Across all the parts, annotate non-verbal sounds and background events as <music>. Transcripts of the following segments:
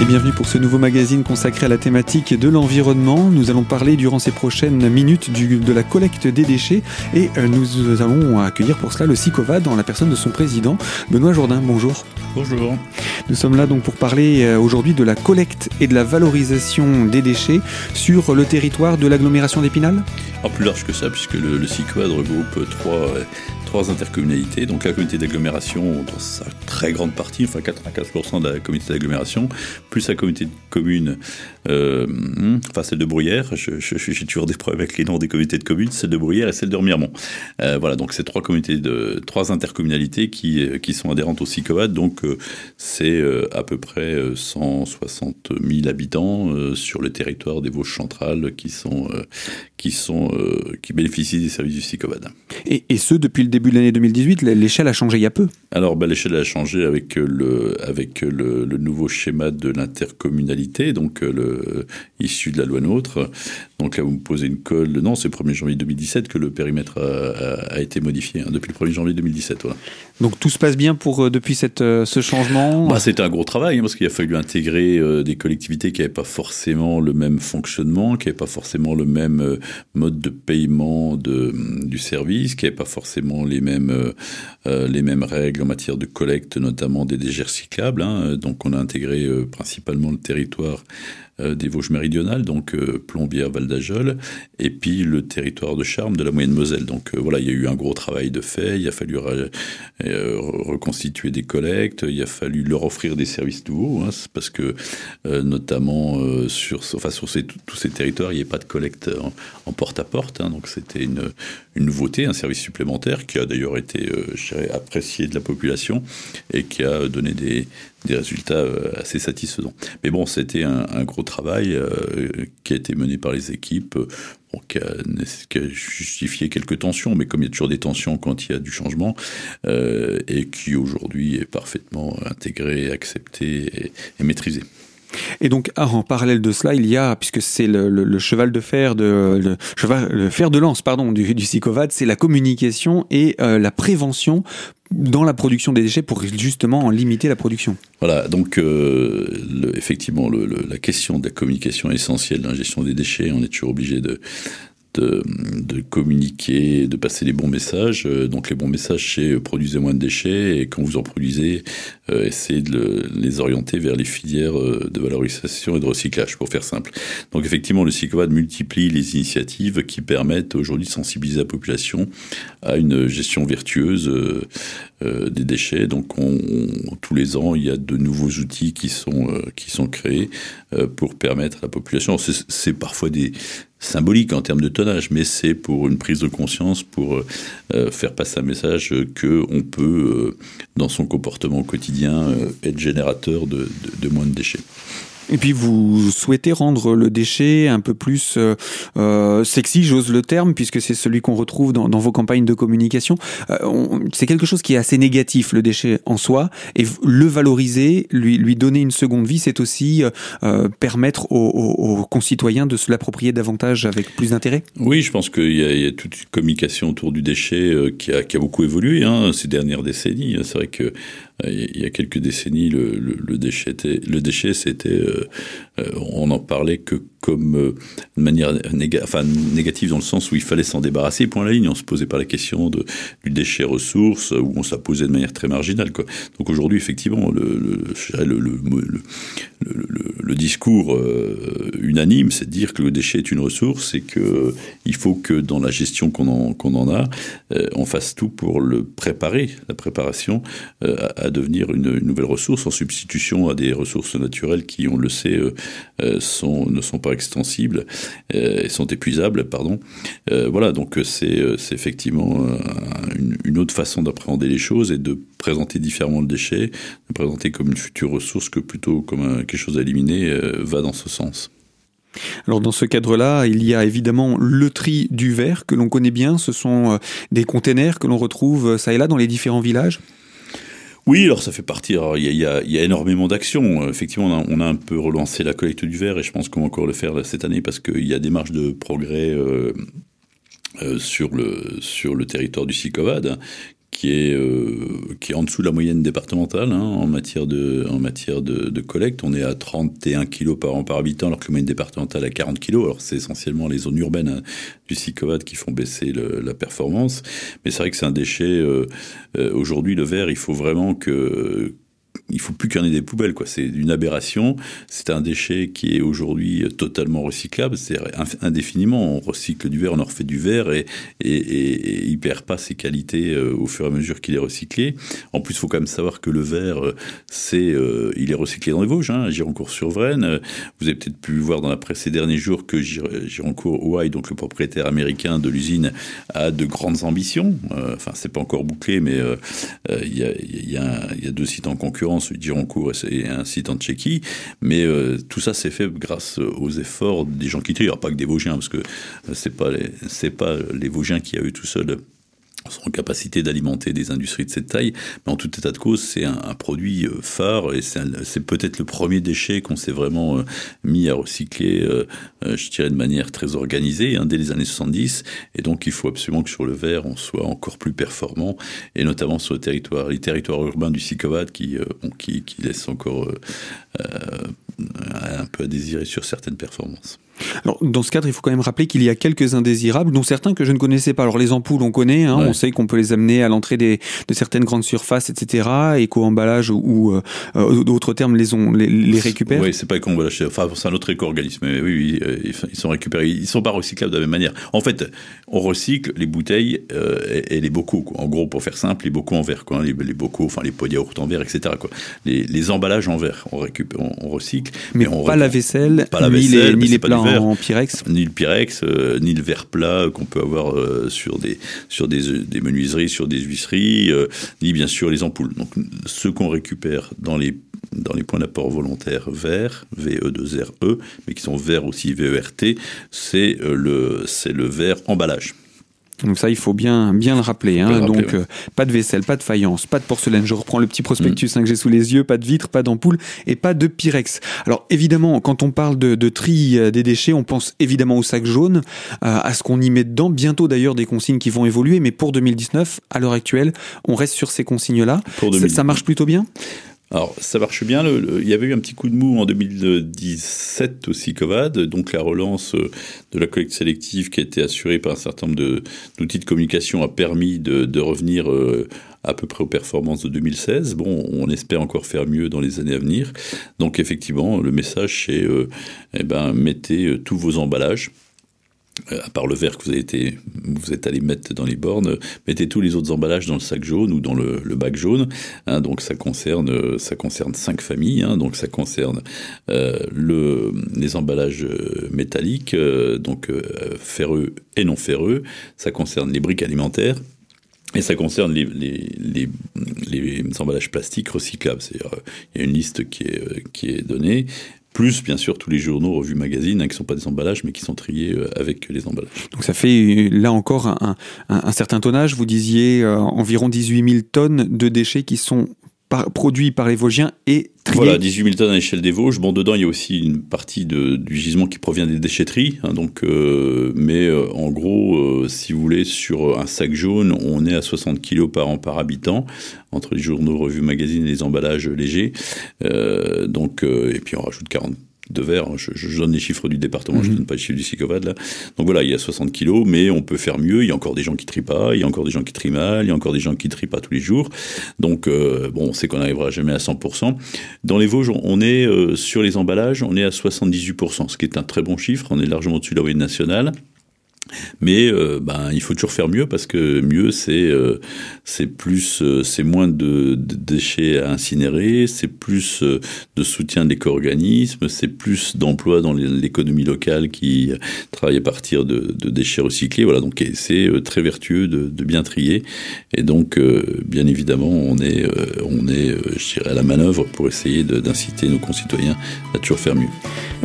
Et bienvenue pour ce nouveau magazine consacré à la thématique de l'environnement. Nous allons parler durant ces prochaines minutes du, de la collecte des déchets et euh, nous allons accueillir pour cela le SICOVA dans la personne de son président, Benoît Jourdain. Bonjour. Bonjour. Nous sommes là donc pour parler euh, aujourd'hui de la collecte et de la valorisation des déchets sur le territoire de l'agglomération d'Épinal? En plus large que ça, puisque le, le regroupe trois, trois intercommunalités. Donc la communauté d'agglomération, dans sa très grande partie, enfin 95% de la communauté d'agglomération, plus la communauté de communes, euh, enfin celle de Bruyères, j'ai toujours des problèmes avec les noms des communautés de communes, celle de Bruyères et celle de Remiremont. Euh, voilà, donc c'est trois communautés de trois intercommunalités qui, euh, qui sont adhérentes au SICOVAD, donc c'est à peu près 160 000 habitants sur le territoire des Vosges centrales qui sont qui sont qui bénéficient des services du SICOVAD. Et, et ce depuis le début de l'année 2018, l'échelle a changé il y a peu. Alors bah, l'échelle a changé avec le avec le, le nouveau schéma de l'intercommunalité, donc le issu de la loi NOTRe. Donc là, vous me posez une colle. Non, c'est le 1er janvier 2017 que le périmètre a, été modifié, hein, depuis le 1er janvier 2017. Voilà. Donc tout se passe bien pour, euh, depuis cette, euh, ce changement? Bah, C'était un gros travail, hein, parce qu'il a fallu intégrer euh, des collectivités qui n'avaient pas forcément le même fonctionnement, qui n'avaient pas forcément le même mode de paiement de, du service, qui n'avaient pas forcément les mêmes, les mêmes règles en matière de collecte, notamment des déchets recyclables. Hein. Donc on a intégré principalement le territoire euh, des Vosges méridionales, donc euh, Plombières, Val d'Ajol, et puis le territoire de Charme de la moyenne Moselle. Donc euh, voilà, il y a eu un gros travail de fait, il a fallu reconstituer des collectes, il a fallu leur offrir des services nouveaux, hein, parce que notamment sur, enfin, sur tous ces territoires, il n'y a pas de collecte en porte-à-porte, hein, donc c'était une, une nouveauté, un service supplémentaire qui a d'ailleurs été apprécié de la population et qui a donné des, des résultats euh, assez satisfaisants. Mais bon, c'était un, gros travail euh, qui a été mené par les équipes, bon, qui, a, justifié quelques tensions, mais comme il y a toujours des tensions quand il y a du changement, euh, et qui aujourd'hui est parfaitement intégré, accepté et, maîtrisé. Et donc, ah, en parallèle de cela, il y a, puisque c'est le, cheval de fer de le, cheval, fer de lance, pardon, du, du c'est la communication et euh, la prévention dans la production des déchets pour justement en limiter la production. Voilà, donc euh, effectivement, la question de la communication essentielle dans la gestion des déchets. On est toujours obligé de, de, de, communiquer, de passer les bons messages. Euh, donc les bons messages, c'est euh, produisez moins de déchets et quand vous en produisez, euh, essayez de le, les orienter vers les filières euh, de valorisation et de recyclage, pour faire simple. Donc effectivement, le CICOVAD multiplie les initiatives qui permettent aujourd'hui de sensibiliser la population à une gestion vertueuse euh, des déchets. Donc on, on, tous les ans, il y a de nouveaux outils qui sont, qui sont créés pour permettre à la population. C'est parfois des symbolique en termes de tonnage, mais c'est pour une prise de conscience, pour euh, faire passer un message que on peut, euh, dans son comportement quotidien, euh, être générateur de, de, de moins de déchets. Et puis vous souhaitez rendre le déchet un peu plus euh, euh sexy, j'ose le terme, puisque c'est celui qu'on retrouve dans, vos campagnes de communication. Euh, c'est quelque chose qui est assez négatif, le déchet en soi, et le valoriser, lui, lui donner une seconde vie, c'est aussi euh, permettre aux, concitoyens de se l'approprier davantage avec plus d'intérêt. Oui, je pense qu'il y, a toute une communication autour du déchet qui, a, qui, a, beaucoup évolué hein, ces dernières décennies. C'est vrai que il y a quelques décennies, le, déchet, c'était, euh, on n'en parlait que comme euh, de manière néga enfin, négative dans le sens où il fallait s'en débarrasser. Point la ligne, on se posait pas la question du déchet ressource où on s'en posait de manière très marginale. Donc aujourd'hui, effectivement, le, discours euh, unanime, c'est de dire que le déchet est une ressource et que euh, il faut que dans la gestion qu'on en, en a, euh, on fasse tout pour le préparer, la préparation euh, à, devenir une, nouvelle ressource en substitution à des ressources naturelles qui, on le sait, euh, sont, ne sont pas extensibles et sont épuisables. Pardon. voilà, donc c'est effectivement une, autre façon d'appréhender les choses et de présenter différemment le déchet, de présenter comme une future ressource que plutôt comme quelque chose à éliminer euh, va dans ce sens. Alors dans ce cadre-là, il y a évidemment le tri du verre que l'on connaît bien. Ce sont euh, des containers que l'on retrouve euh, ça et là dans les différents villages. Oui, alors ça fait partie. Il, y a, énormément d'actions. Effectivement, on a, on a, un peu relancé la collecte du verre et je pense qu'on va encore le faire cette année parce qu'il y a des marges de progrès euh, euh, sur, le, sur le territoire du SICOVAD qui est, euh, qui est en dessous de la moyenne départementale hein, en matière, de, en matière de, de, collecte. On est à 31 kg par an par habitant, alors que la moyenne départementale est à 40 kg. Alors c'est essentiellement les zones urbaines hein, du SICOVAD qui font baisser le, la performance. Mais c'est vrai que c'est un déchet. Euh, euh, Aujourd'hui, le verre, il faut vraiment que il faut plus qu'il y en ait des poubelles, quoi. C'est une aberration. C'est un déchet qui est aujourd'hui totalement recyclable. C'est indéfiniment. On recycle du verre, on en refait du verre et, et, et, il perd pas ses qualités euh, au fur et à mesure qu'il est recyclé. En plus, il faut quand même savoir que le verre, euh, c'est, euh, il est recyclé dans les Vosges, hein, Gironcourt-sur-Vraine. Vous avez peut-être pu voir dans la presse ces derniers jours que Gironcourt Ouai, donc le propriétaire américain de l'usine, a de grandes ambitions. Enfin, c'est pas encore bouclé, mais il y a deux sites en concurrence celui et un site en Tchéquie. Mais euh, tout ça s'est fait grâce aux efforts des gens qui trient. Alors pas que des Vosgiens, parce que c'est pas c'est pas les Vosgiens qui a eu tout seul en capacité d'alimenter des industries de cette taille. Mais en tout état de cause, c'est un, produit euh, phare et c'est peut-être le premier déchet qu'on s'est vraiment euh, mis à recycler, euh, je dirais de manière très organisée, hein, dès les années 70. Et donc, il faut absolument que sur le verre, on soit encore plus performant, et notamment sur le territoire, les territoires urbains du Sicovat qui, qui, qui laissent encore un peu à désirer sur certaines performances. Alors, dans ce cadre, il faut quand même rappeler qu'il y a quelques indésirables, dont certains que je ne connaissais pas. Alors, les ampoules, on connaît, hein, ouais. on sait qu'on peut les amener à l'entrée des, de certaines grandes surfaces, etc. Éco-emballage ou euh, euh, d'autres termes les, ont, les, les récupèrent. Oui, c'est pas éco-emballage, enfin, c'est un autre éco-organisme. Mais oui, oui, euh, ils sont récupérés. Ils sont pas recyclables de la même manière. En fait, on recycle les bouteilles euh, et, et, les bocaux. Quoi. En gros, pour faire simple, les bocaux en verre, quoi. Les, les bocaux, enfin, les pots de yaourt en verre, etc. Quoi. Les, les emballages en verre, on, récupère, on, on recycle. Mais, mais on pas, la vaisselle, pas la ni vaisselle, les, ni les plats en Pyrex ni le Pyrex, euh, ni le verre plat qu'on peut avoir euh, sur des sur des, des, menuiseries, sur des huisseries, euh, ni bien sûr les ampoules. Donc ceux qu'on récupère dans les dans les points d'apport volontaires verts, VE2RE, mais qui sont verts aussi VERT, c'est le c'est le verre emballage. Donc ça, il faut bien, bien le rappeler. Hein. Le rappeler Donc, ouais. euh, pas de vaisselle, pas de faïence, pas de porcelaine. Je reprends le petit prospectus mmh. hein, que j'ai sous les yeux. Pas de vitre, pas d'ampoule et pas de pyrex. Alors, évidemment, quand on parle de, de tri euh, des déchets, on pense évidemment au sac jaune, euh, à ce qu'on y met dedans. Bientôt, d'ailleurs, des consignes qui vont évoluer. Mais pour 2019, à l'heure actuelle, on reste sur ces consignes-là. Ça, ça marche plutôt bien? Alors, ça marche bien. Il y avait eu un petit coup de mou en 2017 aussi, Covad, donc la relance euh, de la collecte sélective qui a été assurée par un certain nombre d'outils de, communication a permis de, revenir euh, à peu près aux performances de 2016. Bon, on espère encore faire mieux dans les années à venir. Donc, effectivement, le message, c'est euh, eh ben, mettez tous vos emballages à part le verre que vous, êtes allé mettre dans les bornes, mettez tous les autres emballages dans le sac jaune ou dans le, bac jaune. Hein, donc ça concerne, ça concerne cinq familles. Hein, donc ça concerne euh, le, les emballages métalliques, euh, donc euh, ferreux et non ferreux. Ça concerne les briques alimentaires. Et ça concerne les, emballages plastiques recyclables. C'est-à-dire, il y a une liste qui est donnée plus bien sûr tous les journaux, revues, magazines, hein, qui ne sont pas des emballages, mais qui sont triés euh, avec les emballages. Donc ça fait là encore un certain tonnage. Vous disiez euh, environ 18 000 tonnes de déchets qui sont par, produits par les Vosgiens et triés. Voilà, 18 000 tonnes à l'échelle des Vosges. Bon, dedans, il y a aussi une partie du gisement qui provient des déchetteries. Hein, donc, euh, mais euh, en gros, euh, si vous voulez, sur un sac jaune, on est à 60 kilos par an par habitant, entre les journaux, revues, magazines et les emballages légers. Donc, et puis on rajoute 40 de verre. Je, je, donne les chiffres du département, je ne donne pas les chiffres du Sicovad là. Donc voilà, il y a 60 kilos, mais on peut faire mieux. Il y a encore des gens qui trient pas, il y a encore des gens qui trient mal, il y a encore des gens qui trient pas tous les jours. Donc euh, bon, on sait qu'on n'arrivera jamais à 100%. Dans les Vosges, on est euh, sur les emballages, on est à 78%, ce qui est un très bon chiffre. On est largement au-dessus de la moyenne nationale. Mais euh, ben il faut toujours faire mieux parce que mieux c'est euh, plus euh, c'est moins de, déchets à incinérer, c'est plus de soutien de l'éco-organisme, c'est plus d'emplois dans l'économie locale qui travaille à partir de, déchets recyclés. Voilà donc c'est très vertueux de, bien trier et donc bien évidemment on est on est je dirais à la manœuvre pour essayer d'inciter nos concitoyens à toujours faire mieux.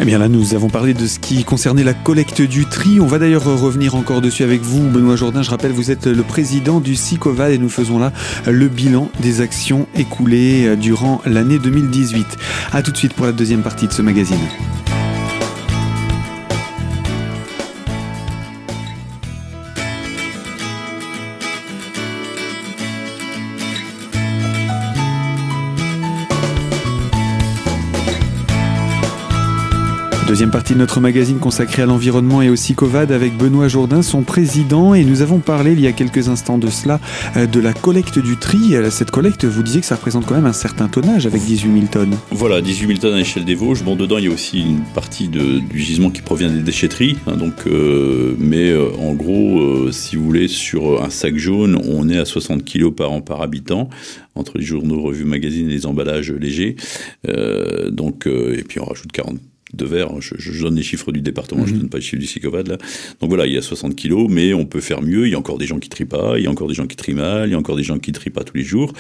Eh bien là nous avons parlé de ce qui concernait la collecte du tri. On va d'ailleurs revenir encore dessus avec vous, Benoît Jourdain. Je rappelle, vous êtes le président du SICOVAD et nous faisons là le bilan des actions écoulées durant l'année 2018. A tout de suite pour la deuxième partie de ce magazine. Deuxième partie de notre magazine consacrée à l'environnement et au SICOVAD avec Benoît Jourdain, son président, et nous avons parlé il y a quelques instants de cela, euh, de la collecte du tri. Euh, cette collecte, vous disiez que ça représente quand même un certain tonnage avec 18 000 tonnes. Voilà, 18 000 tonnes à l'échelle des Vosges. Bon, dedans, il y a aussi une partie du gisement qui provient des déchetteries. Hein, donc, euh, mais en gros, si vous voulez, sur un sac jaune, on est à 60 kg par an par habitant entre les journaux, revues, magazines et les emballages légers. donc, et puis on rajoute 40 de verre. Hein. Je, donne les chiffres du département, je ne mhm. donne pas les chiffres du SICOVAD là. Donc voilà, il y a 60 kilos, mais on peut faire mieux. Il y a encore des gens qui trient pas, il y a encore des gens qui trient mal, il y a encore des gens qui trient pas tous les jours.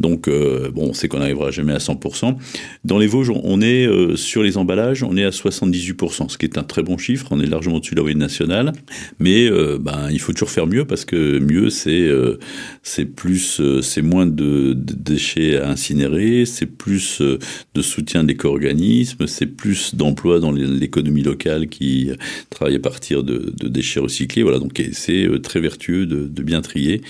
Donc euh, bon, on sait qu'on n'arrivera jamais à 100%. Dans les Vosges, on est euh, sur les emballages, on est à 78%, ce qui est un très bon chiffre. On est largement au-dessus de la moyenne nationale, mais euh, ben il faut toujours faire mieux parce que mieux c'est c'est plus c'est moins de, de, déchets à incinérer, c'est plus de soutien d'éco-organismes, c'est plus d'emplois dans l'économie locale qui travaille à partir de, déchets recyclés. Voilà, donc c'est euh, très vertueux de, bien trier.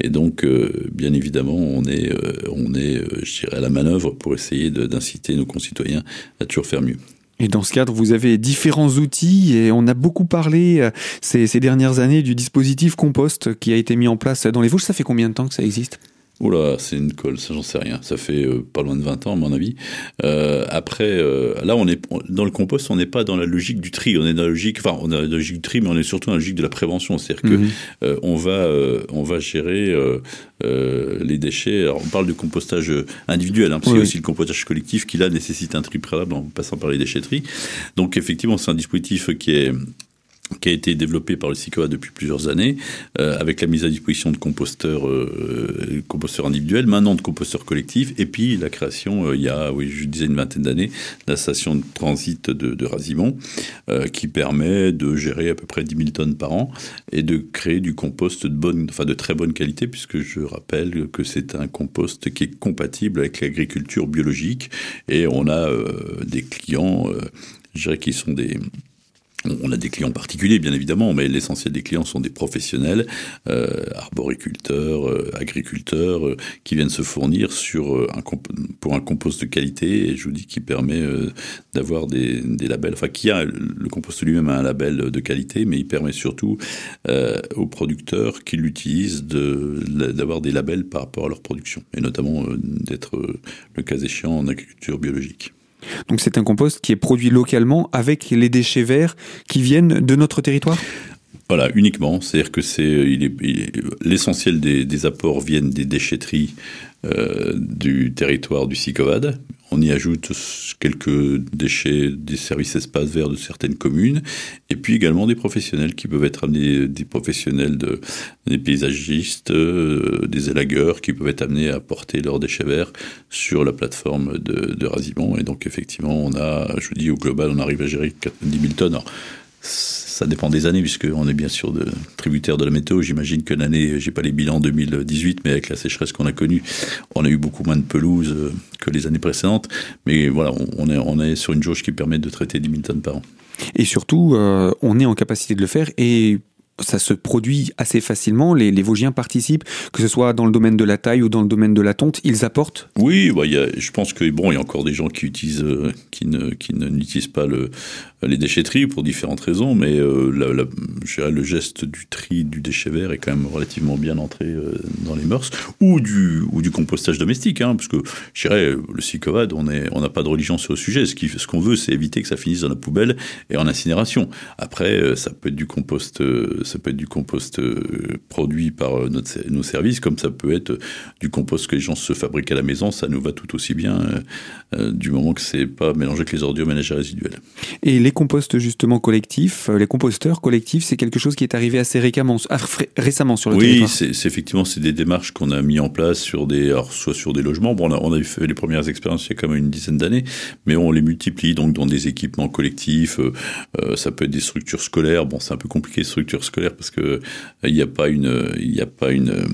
Et donc, euh, bien évidemment, on est, euh, on est, je dirais, à la manœuvre pour essayer d'inciter nos concitoyens à toujours faire mieux. Et dans ce cadre, vous avez différents outils et on a beaucoup parlé ces, ces dernières années du dispositif compost qui a été mis en place dans les Vosges. Ça fait combien de temps que ça existe? Oula, c'est une colle, ça j'en sais rien. Ça fait euh, pas loin de 20 ans à mon avis. Euh, après, euh, là on est dans le compost, on n'est pas dans la logique du tri, on est dans la logique, enfin on a la logique du tri, mais on est surtout dans la logique de la prévention, c'est-à-dire que mhm. on va on va gérer les déchets. Alors on parle de compostage individuel, hein, parce qu'il y a aussi le compostage collectif qui là nécessite un tri préalable en passant par les déchetteries. Donc effectivement, c'est un dispositif qui est qui a été développé par le SICOA depuis plusieurs années, euh, avec la mise à disposition de composteurs, euh, composteurs individuels, maintenant de composteurs collectifs, et puis la création, euh, il y a, oui, je disais une vingtaine d'années, de la station de transit de, de qui permet de gérer à peu près 10 000 tonnes par an et de créer du compost de bonne, enfin de très bonne qualité, puisque je rappelle que c'est un compost qui est compatible avec l'agriculture biologique, et on a des clients, je dirais, qui sont des on a des clients particuliers, bien évidemment, mais l'essentiel des clients sont des professionnels, euh, arboriculteurs, euh, agriculteurs, euh, qui viennent se fournir sur un pour un compost de qualité, et je vous dis qui permet d'avoir des, des, labels, enfin qui a le compost lui-même a un label de qualité, mais il permet surtout aux producteurs qui l'utilisent d'avoir des labels par rapport à leur production, et notamment d'être le cas échéant en agriculture biologique. Donc c'est un compost qui est produit localement avec les déchets verts qui viennent de notre territoire? Voilà, uniquement. C'est-à-dire que c'est l'essentiel des, apports viennent des déchetteries euh, du territoire du SICOVAD. On y ajoute quelques déchets des services espaces verts de certaines communes, et puis également des professionnels qui peuvent être amenés, des professionnels de, des paysagistes, euh, des élagueurs qui peuvent être amenés à porter leurs déchets verts sur la plateforme de, de. Et donc effectivement, on a, je vous dis, au global, on arrive à gérer 10 000 tonnes. Ça dépend des années, puisqu'on est bien sûr de, tributaire de la météo. J'imagine que l'année, j'ai pas les bilans 2018, mais avec la sécheresse qu'on a connue, on a eu beaucoup moins de pelouse euh, que les années précédentes. Mais voilà, on est, on est sur une jauge qui permet de traiter 10 000 tonnes par an. Et surtout, euh, on est en capacité de le faire et ça se produit assez facilement. Les, les, Vosgiens participent, que ce soit dans le domaine de la taille ou dans le domaine de la tonte, ils apportent? Oui, bah, je pense que bon, il y a encore des gens qui utilisent, euh, qui ne, n'utilisent pas le, les déchetteries pour différentes raisons, mais euh, le geste du tri du déchet vert est quand même relativement bien entré euh, dans les mœurs, ou du, ou du compostage domestique, hein, parce que je dirais, le SICOVAD, on n'a on pas de religion sur le sujet. Ce, qui, ce qu'on veut, c'est éviter que ça finisse dans la poubelle et en incinération. Après, ça peut être du compost ça peut être du compost euh, produit par euh, notre, nos services, comme ça peut être du compost que les gens se fabriquent à la maison. Ça nous va tout aussi bien, euh, du moment que c'est pas mélangé avec les ordures ménagères résiduelles. Et les composts justement collectifs, les composteurs collectifs, c'est quelque chose qui est arrivé assez récemment, récemment sur le oui, territoire. Oui, c'est effectivement c'est des démarches qu'on a mis en place sur des, alors, soit sur des logements. Bon, on a, on a fait les premières expériences il y a quand même une dizaine d'années, mais on les multiplie donc dans des équipements collectifs. ça peut être des structures scolaires. Bon, c'est un peu compliqué structures scolaires parce que il n'y a pas une, il n'y a pas une,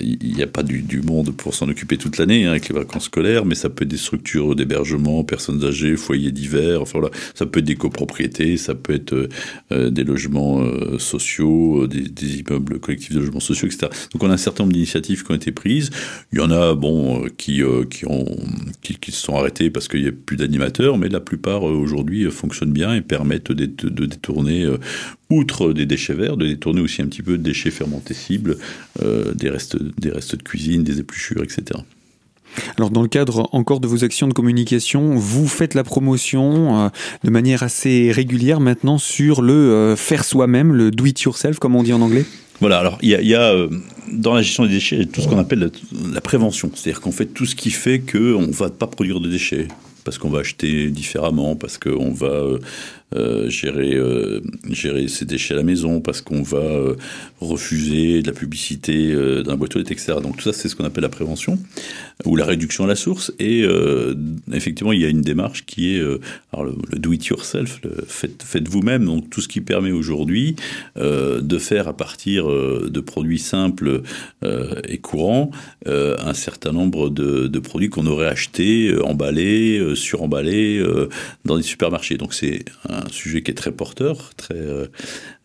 il n'y a pas du, monde pour s'en occuper toute l'année hein, avec les vacances scolaires, mais ça peut être des structures d'hébergement, personnes âgées, foyers divers, enfin voilà, ça peut être des copropriétés, ça peut être des logements sociaux, des, immeubles collectifs de logements sociaux, etc. Donc on a un certain nombre d'initiatives qui ont été prises. Il y en a, bon, qui, qui, se sont arrêtées parce qu'il n'y a plus d'animateurs, mais la plupart aujourd'hui fonctionnent bien et permettent de, détourner outre des déchets verts, de détourner aussi un petit peu de déchets fermentescibles, euh, des, restes, des restes de cuisine, des épluchures, etc. Alors dans le cadre encore de vos actions de communication, vous faites la promotion euh, de manière assez régulière maintenant sur le euh, faire soi-même, le do it yourself comme on dit en anglais? Voilà, alors il y a, y a euh, dans la gestion des déchets tout ce qu'on appelle la, la prévention, c'est-à-dire qu'on fait tout ce qui fait qu'on ne va pas produire de déchets parce qu'on va acheter différemment, parce qu'on va euh, gérer, euh, gérer ses déchets à la maison, parce qu'on va euh, refuser de la publicité la boîte aux lettres, etc. Donc tout ça, c'est ce qu'on appelle la prévention ou la réduction à la source. Et effectivement, il y a une démarche qui est le, le do it yourself, le faites, faites vous-même. Donc tout ce qui permet aujourd'hui de faire à partir de produits simples et courants un certain nombre de, produits qu'on aurait achetés, emballés, suremballés dans des supermarchés. Donc c'est un un sujet qui est très porteur, très, euh,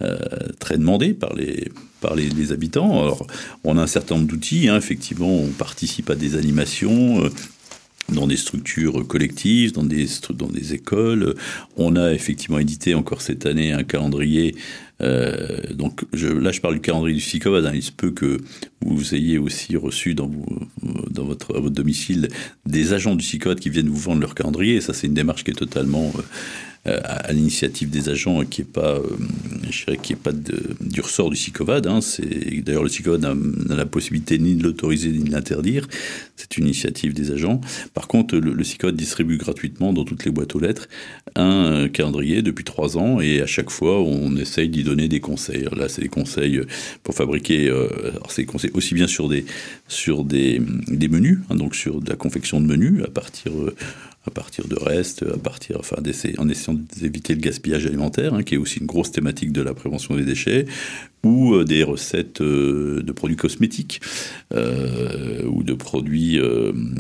euh, très demandé par les, par les, habitants. Alors, on a un certain nombre d'outils, hein, effectivement, on participe à des animations. Euh, dans des structures collectives, dans des, dans des écoles. On a effectivement édité encore cette année un calendrier. Donc là, je parle du calendrier du FICOVAD. Hein. Il se peut que vous ayez aussi reçu dans, dans votre, à votre domicile des agents du FICOVAD qui viennent vous vendre leur calendrier. Ça, c'est une démarche qui est totalement à l'initiative des agents qui est pas, euh, je dirais, qui est pas du ressort du SICOVAD. Hein. D'ailleurs le SICOVAD n'a la possibilité ni de l'autoriser ni de l'interdire. C'est une initiative des agents. Par contre, le, le SICOVAD distribue gratuitement dans toutes les boîtes aux lettres un calendrier depuis trois ans et à chaque fois on essaye d'y donner des conseils. là, c'est des conseils pour fabriquer. Euh, c'est des conseils aussi bien sur des sur des, menus, hein, donc sur de la confection de menus à partir euh, à partir de restes, à partir, en essayant d'éviter le gaspillage alimentaire, hein, qui est aussi une grosse thématique de la prévention des déchets, ou euh, des recettes euh, de produits cosmétiques euh, ou de produits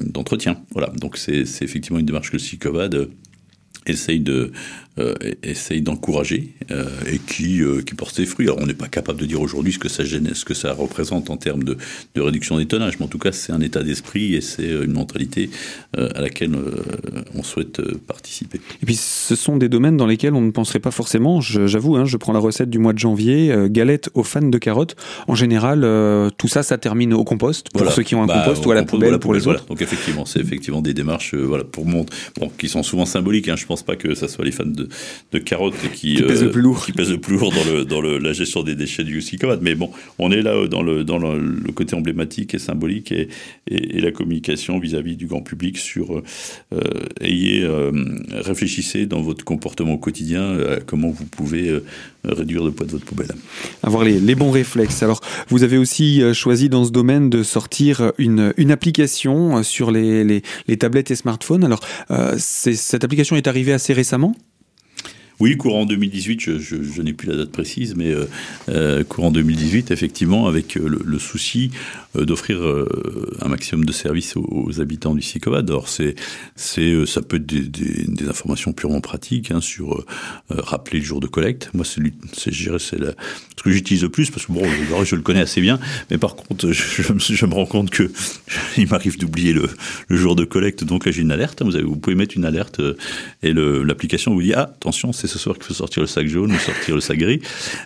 d'entretien. Voilà, donc c'est effectivement une démarche que le SICOVAD essaye de euh, essaye d'encourager euh, et qui euh, qui porte ses fruits. Alors on n'est pas capable de dire aujourd'hui ce que ça gêne, ce que ça représente en termes de, de réduction des tonnages, mais en tout cas c'est un état d'esprit et c'est une mentalité à laquelle on souhaite participer. Et puis ce sont des domaines dans lesquels on ne penserait pas forcément. J'avoue, hein, je prends la recette du mois de janvier, galette aux fans de carottes. En général, tout ça, ça termine au compost pour voilà. ceux qui ont un bah, compost ou à la poubelle voilà, pour les voilà. autres. Donc effectivement, c'est effectivement des démarches, voilà, pour montrer, bon, qui sont souvent symboliques. Hein, je pense pas que ça soit les fans de, de carottes qui, qui, pèse euh, le plus lourd. qui pèse le plus lourd dans, le, dans le, la gestion des déchets du SICOVAD. Mais bon, on est là dans le, dans le, le côté emblématique et symbolique et, et, et la communication vis-à-vis -vis du grand public sur euh, ayez, euh, réfléchissez dans votre comportement quotidien euh, comment vous pouvez euh, réduire le poids de votre poubelle. Avoir les, les bons réflexes. Alors, vous avez aussi euh, choisi dans ce domaine de sortir une, une application euh, sur les, les, les tablettes et smartphones. Alors, euh, cette application est arrivée assez récemment? Oui, courant 2018, je, n'ai plus la date précise, mais euh, euh, courant 2018, effectivement, avec euh, le, souci d'offrir un maximum de services aux, habitants du SICOVAD. Alors, c'est, c'est, ça peut être des, informations purement pratiques hein, sur rappeler le jour de collecte. Moi, c'est, c'est, je dirais, c'est ce que j'utilise le plus parce que bon, je, le connais assez bien, mais par contre, je, me rends compte que <laughs> il m'arrive d'oublier le, jour de collecte. Donc là, j'ai une alerte. Vous, avez, vous pouvez mettre une alerte et l'application vous dit ah, attention, c'est ce soir qu'il faut sortir le sac jaune ou sortir le sac gris.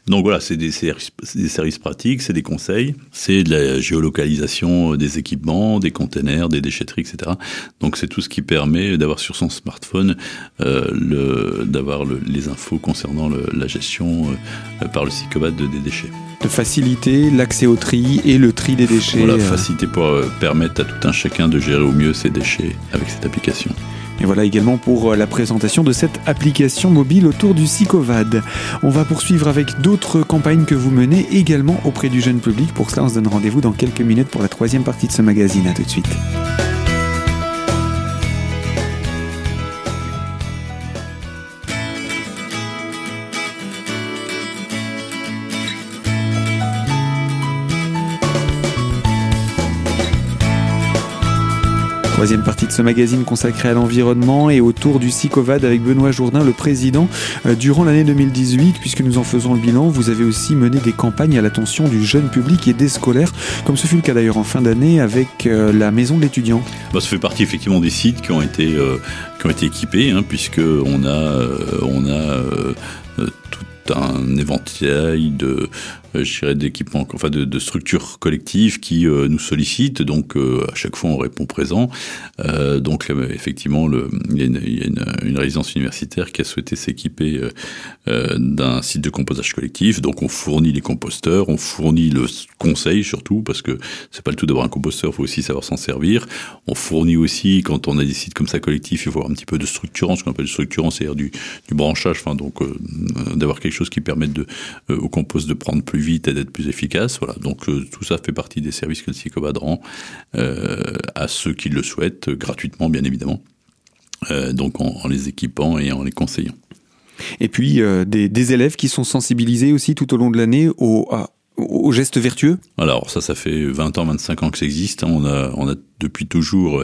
Donc voilà, c'est des, services pratiques, c'est des conseils, c'est de la géolocalisation des équipements, des containers, des déchetteries, etc. Donc c'est tout ce qui permet d'avoir sur son smartphone euh, d'avoir le, les infos concernant la gestion euh, par le SICOVAD de, des déchets de faciliter l'accès au tri et le tri des déchets. Voilà, faciliter pour euh, permettre à tout un chacun de gérer au mieux ses déchets avec cette application. Et voilà également pour la présentation de cette application mobile autour du SICOVAD. On va poursuivre avec d'autres campagnes que vous menez également auprès du jeune public. Pour cela, on se donne rendez-vous dans quelques minutes pour la troisième partie de ce magazine. A tout de suite. Troisième partie de ce magazine consacré à l'environnement et autour du SICOVAD avec Benoît Jourdain, le président. Euh, durant l'année 2018, puisque nous en faisons le bilan, vous avez aussi mené des campagnes à l'attention du jeune public et des scolaires, comme ce fut le cas d'ailleurs en fin d'année avec euh, la maison de l'étudiant. Bah, ça fait partie effectivement des sites qui ont été, euh, qui ont été équipés, hein, puisque on a, on a tout un éventail de, je dirais, d'équipements, enfin de, de, structures collectives qui euh, nous sollicitent. Donc, euh, à chaque fois, on répond présent. donc, effectivement, il y a, une, résidence universitaire qui a souhaité s'équiper d'un site de compostage collectif. Donc, on fournit les composteurs, on fournit le conseil surtout, parce que c'est pas le tout d'avoir un composteur, il faut aussi savoir s'en servir. On fournit aussi, quand on a des sites comme ça collectifs, il faut avoir un petit peu de structurant, ce qu'on appelle structurant, c'est-à-dire du, branchage, enfin, donc d'avoir quelque chose qui permette de, au compost de prendre plus vite et d'être plus efficace. Voilà. Donc euh, tout ça fait partie des services que le Psychobad rend euh, à ceux qui le souhaitent, gratuitement bien évidemment. Euh, donc en, en, les équipant et en les conseillant. Et puis des, des, élèves qui sont sensibilisés aussi tout au long de l'année au, aux gestes vertueux? Alors ça, ça fait 20 ans, 25 ans que ça existe. On a, on a depuis toujours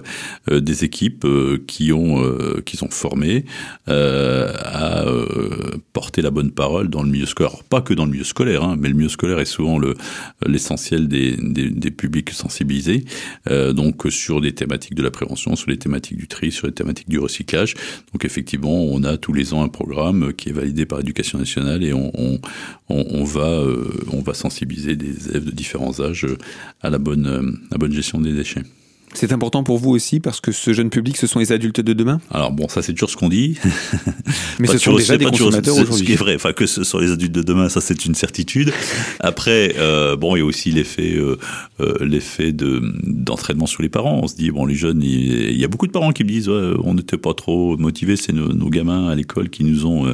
euh, des équipes euh, qui ont euh, qui sont formées à porter la bonne parole dans le milieu scolaire. pas que dans le milieu scolaire, hein, mais le milieu scolaire est souvent le l'essentiel des, des, des, publics sensibilisés. donc sur des thématiques de la prévention, sur les thématiques du tri, sur les thématiques du recyclage. Donc effectivement, on a tous les ans un programme qui est validé par l'Éducation nationale et on, on, on va on va sensibiliser des élèves de différents âges à la bonne à la bonne gestion des déchets. C'est important pour vous aussi parce que ce jeune public, ce sont les adultes de demain? Alors bon, ça c'est toujours ce qu'on dit. <laughs> Mais ce sont déjà des consommateurs aujourd'hui. Ce qui est vrai, enfin que ce sont les adultes de demain, ça c'est une certitude. Après, euh, bon, il y a aussi l'effet euh, euh, l'effet de d'entraînement sur les parents. On se dit bon, les jeunes, il, y a beaucoup de parents qui me disent ouais, on n'était pas trop motivés, c'est nos, nos, gamins à l'école qui nous ont euh,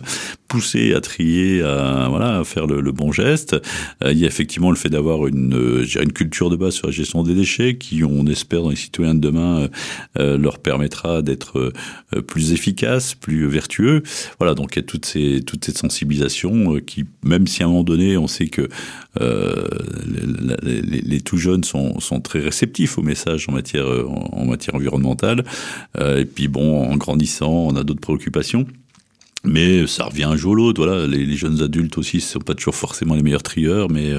poussés à trier, à voilà, à faire le, le bon geste. Euh, il y a effectivement le fait d'avoir une euh, une culture de base sur la gestion des déchets qui on espère dans les citoyens de demain euh, euh, leur permettra d'être euh, plus efficaces, plus vertueux. Voilà, donc il y a toutes ces toute cette sensibilisation qui, même si à un moment donné on sait que les, les, les, tout jeunes sont, sont très réceptifs au message en matière en matière environnementale. et puis bon, en grandissant, on a d'autres préoccupations. Mais ça revient un jour l'autre. Voilà, les, jeunes adultes aussi ne sont pas toujours forcément les meilleurs trieurs, mais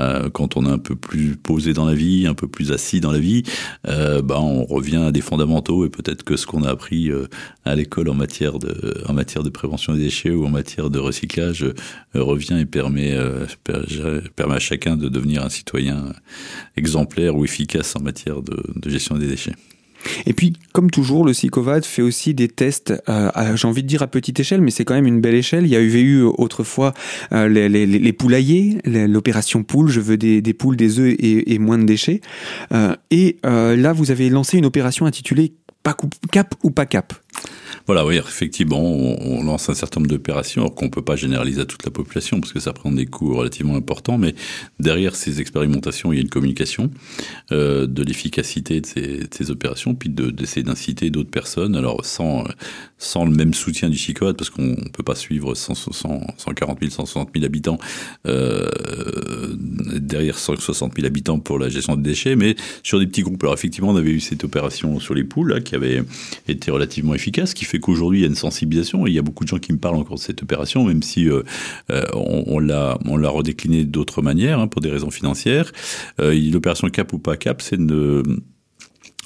euh, quand on est un peu plus posé dans la vie, un peu plus assis dans la vie, euh, bah on revient à des fondamentaux et peut-être que ce qu'on a appris euh, à l'école en matière de en matière de prévention des déchets ou en matière de recyclage euh, revient et permet euh, permet à chacun de devenir un citoyen exemplaire ou efficace en matière de gestion des déchets. Et puis, comme toujours, le SICOVAD fait aussi des tests, euh, j'ai envie de dire à petite échelle, mais c'est quand même une belle échelle. Il y a eu autrefois euh, les, poulaillers, l'opération poule, je veux des, poules, des œufs et, moins de déchets. Euh, et euh, là, vous avez lancé une opération intitulée Cap ou pas Cap? Voilà, oui, effectivement, on, lance un certain nombre d'opérations, alors qu'on ne peut pas généraliser à toute la population, parce que ça prend des coûts relativement importants, mais derrière ces expérimentations, il y a une communication euh, de l'efficacité de ces, opérations, puis d'essayer de, d'inciter d'autres personnes, alors sans, sans le même soutien du CICOAD, parce qu'on ne peut pas suivre 100, 100, 140 000, 160 000 habitants, euh, derrière 160 000 habitants pour la gestion des déchets, mais sur des petits groupes. Alors effectivement, on avait eu cette opération sur les poules, là, qui avait été relativement efficace, qui fait qu'aujourd'hui il y a une sensibilisation et il y a beaucoup de gens qui me parlent encore de cette opération, même si euh, euh, on, on l'a on l'a redécliné d'autres manières hein, pour des raisons financières. Euh, L'opération Cap ou pas Cap, c'est une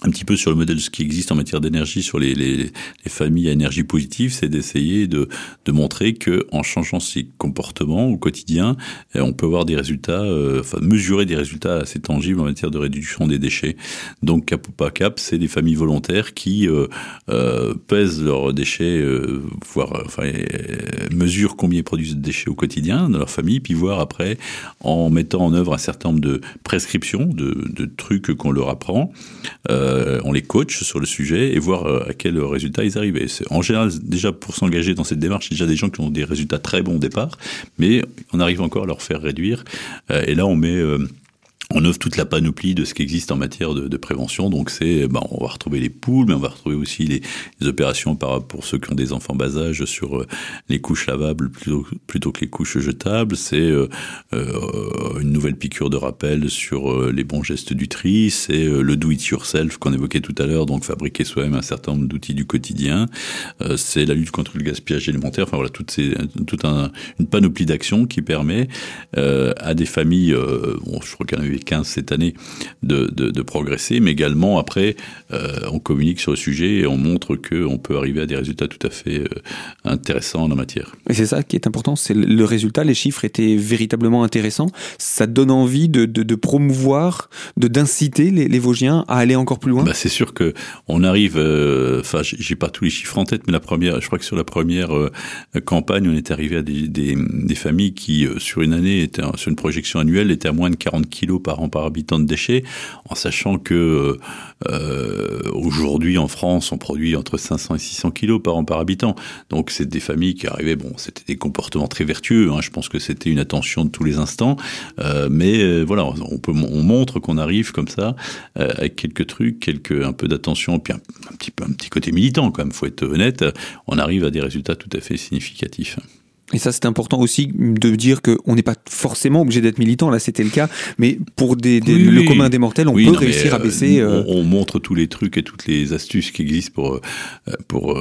un petit peu sur le modèle de ce qui existe en matière d'énergie sur les, les, les, familles à énergie positive, c'est d'essayer de, de montrer que en changeant ses comportements au quotidien, eh, on peut avoir des résultats, euh, enfin mesurer des résultats assez tangibles en matière de réduction des déchets. Donc Cap ou pas Cap, c'est des familles volontaires qui euh, euh, pèsent leurs déchets, euh, voire enfin mesurent combien ils produisent de déchets au quotidien dans leur famille, puis voir après en mettant en œuvre un certain nombre de prescriptions, de, de trucs qu'on leur apprend. Euh, euh, on les coach sur le sujet et voir euh, à quel résultat ils arrivent. Et en général, déjà pour s'engager dans cette démarche, déjà des gens qui ont des résultats très bons au départ, mais on arrive encore à leur faire réduire. Euh, et là, on met on offre toute la panoplie de ce qui existe en matière de, de prévention. Donc c'est, ben, on va retrouver les poules, mais on va retrouver aussi les, les, opérations par, pour ceux qui ont des enfants bas âge sur euh, les couches lavables plutôt, plutôt que les couches jetables. C'est euh, euh, une nouvelle piqûre de rappel sur les bons gestes du tri, c'est le do it yourself qu'on évoquait tout à l'heure, donc fabriquer soi-même un certain nombre d'outils du quotidien, c'est la lutte contre le gaspillage alimentaire, enfin voilà, toute, ces, toute un, une panoplie d'actions qui permet à des familles, bon, je crois qu'il y en a eu 15 cette année, de, de, de progresser, mais également après, on communique sur le sujet et on montre qu'on peut arriver à des résultats tout à fait intéressants en la matière. Et c'est ça qui est important, c'est le résultat, les chiffres étaient véritablement intéressants. Ça donne envie de, de, promouvoir, de d'inciter les, les, Vosgiens à aller encore plus loin. Bah c'est sûr que on arrive. Euh, enfin, j'ai pas tous les chiffres en tête, mais la première, je crois que sur la première euh, campagne, on est arrivé à des, des, des familles qui, euh, sur une année, étaient, sur une projection annuelle, étaient à moins de 40 kilos par an par habitant de déchets, en sachant que aujourd'hui en France, on produit entre 500 et 600 kilos par an par habitant. Donc c'est des familles qui arrivaient. Bon, c'était des comportements très vertueux. Hein. Je pense que c'était une attention de tous les instants. Euh, mais euh, voilà, on, montre qu'on arrive comme ça euh, avec quelques trucs, un peu d'attention, puis un, petit peu un petit côté militant quand même. Faut être honnête. On arrive à des résultats tout à fait significatifs. Et ça, c'est important aussi de dire qu'on n'est pas forcément obligé d'être militant. Là, c'était le cas. Mais pour des, des, le commun des mortels, on peut réussir à baisser. On, on, montre tous les trucs et toutes les astuces qui existent pour, pour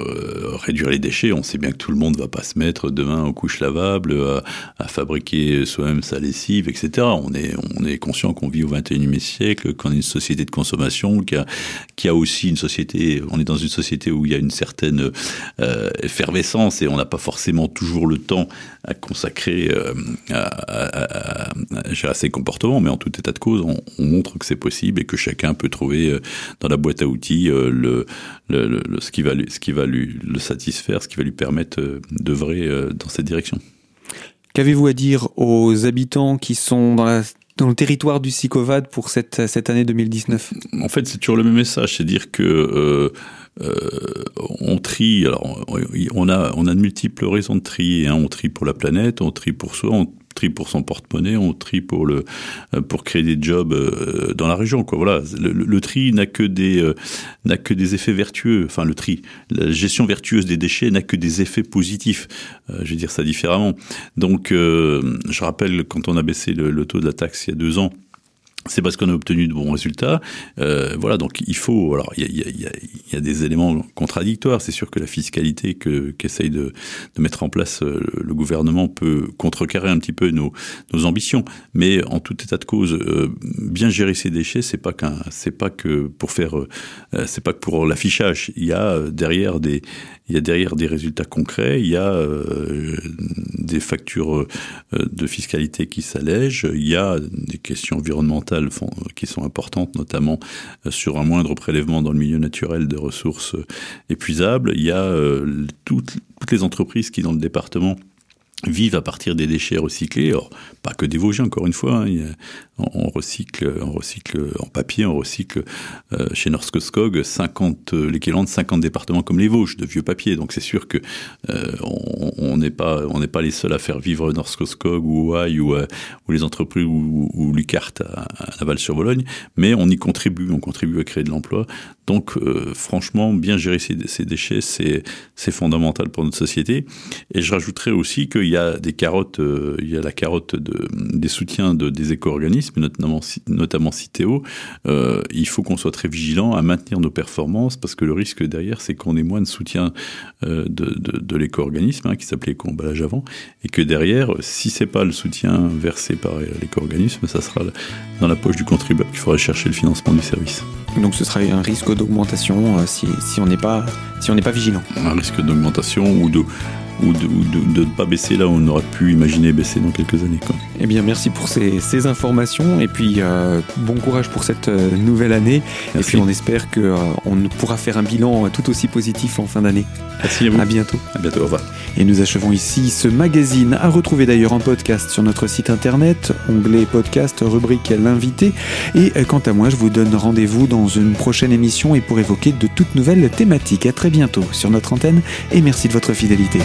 réduire les déchets. On sait bien que tout le monde va pas se mettre demain aux couches lavables, à, à fabriquer soi-même sa lessive, etc. On est, on est conscient qu'on vit au 21e siècle, qu'on est une société de consommation, qu'il y, y a aussi une société, on est dans une société où il y a une certaine euh, effervescence et on n'a pas forcément toujours le temps à consacrer euh, à, à, à, ses comportements, mais en tout état de cause, on, on montre que c'est possible et que chacun peut trouver euh, dans la boîte à outils euh, le, ce qui va, lui, ce qui va lui, le satisfaire, ce qui va lui permettre d'œuvrer dans cette direction. Qu'avez-vous à dire aux habitants qui sont dans la dans le territoire du Sicovad pour cette, cette année 2019 En fait, c'est toujours le même message, c'est dire que euh, euh, on trie. Alors, on a de multiples raisons de trier. Hein. On trie pour la planète, on trie pour soi, trie pour son porte-monnaie, on trie pour le pour créer des jobs dans la région. Quoi. Voilà, le, tri n'a que des n'a que des effets vertueux. Enfin, le tri, la gestion vertueuse des déchets n'a que des effets positifs. Euh, je vais dire ça différemment. Donc, euh, je rappelle quand on a baissé le taux de la taxe il y a deux ans c'est parce qu'on a obtenu de bons résultats. Euh, voilà, donc il faut. Alors, il y a, y, a, y a, des éléments contradictoires. C'est sûr que la fiscalité que qu'essaye de, de, mettre en place euh, le gouvernement peut contrecarrer un petit peu nos, nos ambitions. Mais en tout état de cause, euh, bien gérer ses déchets, c'est pas qu'un, c'est pas que pour faire, euh, c'est pas que pour l'affichage. Il y a derrière des, il y a derrière des résultats concrets. Il y a des factures de fiscalité qui s'allègent. Il y a des questions environnementales qui sont importantes, notamment euh, sur un moindre prélèvement dans le milieu naturel de ressources euh, épuisables. Il y a euh, toutes, toutes les entreprises qui, dans le département, vivent à partir des déchets recyclés. Or, pas que des Vosgiens, encore une fois. Hein, on recycle, on recycle en papier, on recycle euh, chez Norskog 50, l'équivalent de 50 départements comme les Vosges de vieux papier. Donc c'est sûr que euh, on n'est pas, on n'est pas les seuls à faire vivre Norskog ou OAI ou, euh, ou les entreprises ou, ou Lucart à, à Laval-sur-Vologne, mais on y contribue, on contribue à créer de l'emploi. Donc euh, franchement, bien gérer ces, déchets, c'est fondamental pour notre société. Et je rajouterais aussi qu'il y a des carottes, euh, il y a la carotte de, des soutiens de, des éco-organismes, notamment, notamment Citeo. Euh, il faut qu'on soit très vigilant à maintenir nos performances parce que le risque derrière, c'est qu'on ait moins de soutien euh, de, de, de l'éco-organisme hein, qui s'appelait éco-emballage avant et que derrière, si c'est pas le soutien versé par l'éco-organisme, ça sera dans la poche du contribuable qu'il faudra chercher le financement du service. Donc ce sera un risque d'augmentation si, si on n'est pas, si pas vigilant. Un risque d'augmentation ou de, ou de, ou de, ne pas baisser là où on aurait pu imaginer baisser dans quelques années. Quoi. Eh bien, merci pour ces, ces informations et puis euh, bon courage pour cette euh, nouvelle année. Merci. Et puis on espère qu'on euh, pourra faire un bilan tout aussi positif en fin d'année. Merci à vous. À bientôt. À bientôt, au revoir. Et nous achevons ici ce magazine à retrouver d'ailleurs en podcast sur notre site internet, onglet podcast, rubrique l'invité. Et quant à moi, je vous donne rendez-vous dans une prochaine émission et pour évoquer de toutes nouvelles thématiques. À très bientôt sur notre antenne et merci de votre fidélité.